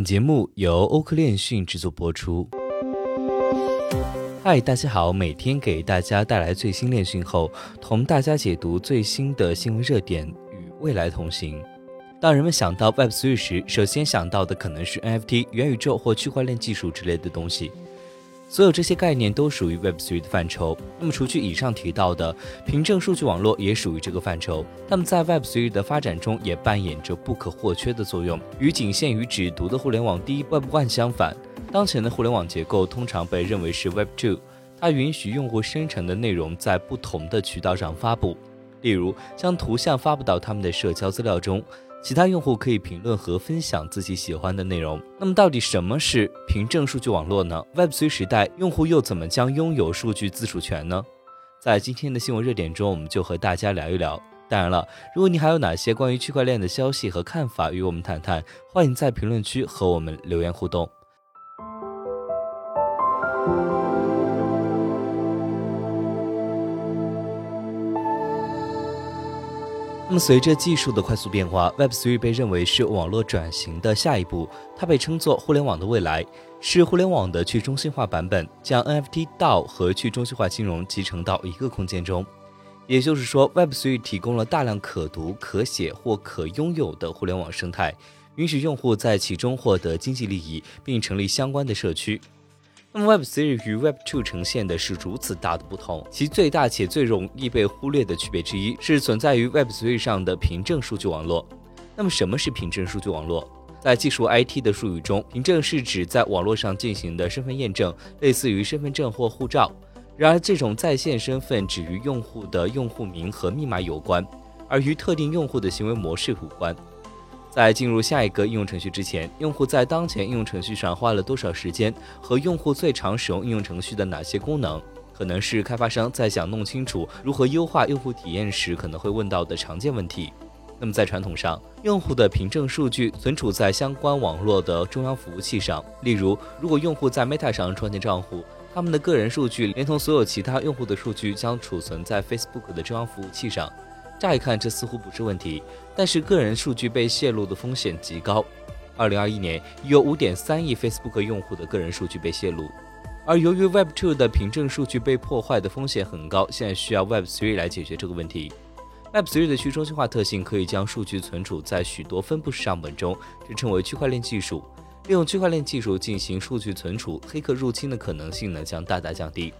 本节目由欧科链讯制作播出。嗨，大家好，每天给大家带来最新链讯后，同大家解读最新的新闻热点，与未来同行。当人们想到 Web3 时，首先想到的可能是 NFT、元宇宙或区块链技术之类的东西。所有这些概念都属于 Web3 的范畴。那么，除去以上提到的，凭证数据网络也属于这个范畴。它们在 Web3 的发展中也扮演着不可或缺的作用。与仅限于只读的互联网第一 Web1 相反，当前的互联网结构通常被认为是 Web2。它允许用户生成的内容在不同的渠道上发布，例如将图像发布到他们的社交资料中。其他用户可以评论和分享自己喜欢的内容。那么，到底什么是凭证数据网络呢？Web3 时代，用户又怎么将拥有数据自主权呢？在今天的新闻热点中，我们就和大家聊一聊。当然了，如果你还有哪些关于区块链的消息和看法与我们谈谈，欢迎在评论区和我们留言互动。那么，随着技术的快速变化，Web3 被认为是网络转型的下一步。它被称作互联网的未来，是互联网的去中心化版本，将 NFT、DAO 和去中心化金融集成到一个空间中。也就是说，Web3 提供了大量可读、可写或可拥有的互联网生态，允许用户在其中获得经济利益，并成立相关的社区。那么，Web3 与 Web2 呈现的是如此大的不同，其最大且最容易被忽略的区别之一是存在于 Web3 上的凭证数据网络。那么，什么是凭证数据网络？在技术 IT 的术语中，凭证是指在网络上进行的身份验证，类似于身份证或护照。然而，这种在线身份只与用户的用户名和密码有关，而与特定用户的行为模式无关。在进入下一个应用程序之前，用户在当前应用程序上花了多少时间，和用户最常使用应用程序的哪些功能，可能是开发商在想弄清楚如何优化用户体验时可能会问到的常见问题。那么在传统上，用户的凭证数据存储在相关网络的中央服务器上，例如，如果用户在 Meta 上创建账户，他们的个人数据连同所有其他用户的数据将储存在 Facebook 的中央服务器上。乍一看，这似乎不是问题，但是个人数据被泄露的风险极高。二零二一年，已有五点三亿 Facebook 用户的个人数据被泄露，而由于 Web2 的凭证数据被破坏的风险很高，现在需要 Web3 来解决这个问题。Web3 的去中心化特性可以将数据存储在许多分布式账本中，这称为区块链技术。利用区块链技术进行数据存储，黑客入侵的可能性呢将大大降低。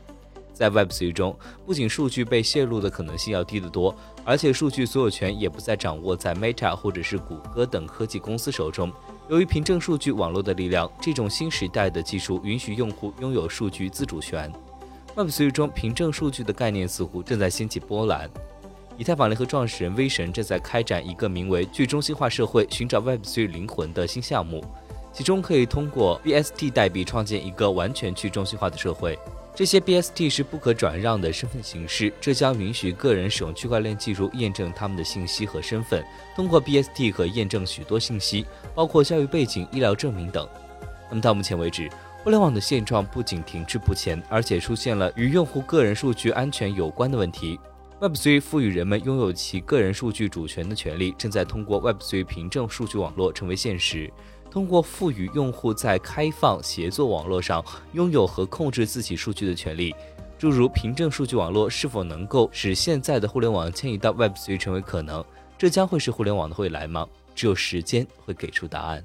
在 Web3 中，不仅数据被泄露的可能性要低得多，而且数据所有权也不再掌握在 Meta 或者是谷歌等科技公司手中。由于凭证数据网络的力量，这种新时代的技术允许用户拥有数据自主权。Web3 中凭证数据的概念似乎正在掀起波澜。以太坊联合创始人威神正在开展一个名为“去中心化社会：寻找 Web3 灵魂”的新项目，其中可以通过 BST 代币创建一个完全去中心化的社会。这些 BST 是不可转让的身份形式，这将允许个人使用区块链技术验证他们的信息和身份。通过 BST 可验证许多信息，包括教育背景、医疗证明等。那么到目前为止，互联网的现状不仅停滞不前，而且出现了与用户个人数据安全有关的问题。Web3 赋予人们拥有其个人数据主权的权利，正在通过 Web3 凭证数据网络成为现实。通过赋予用户在开放协作网络上拥有和控制自己数据的权利，诸如凭证数据网络是否能够使现在的互联网迁移到 Web3 成为可能？这将会是互联网的未来吗？只有时间会给出答案。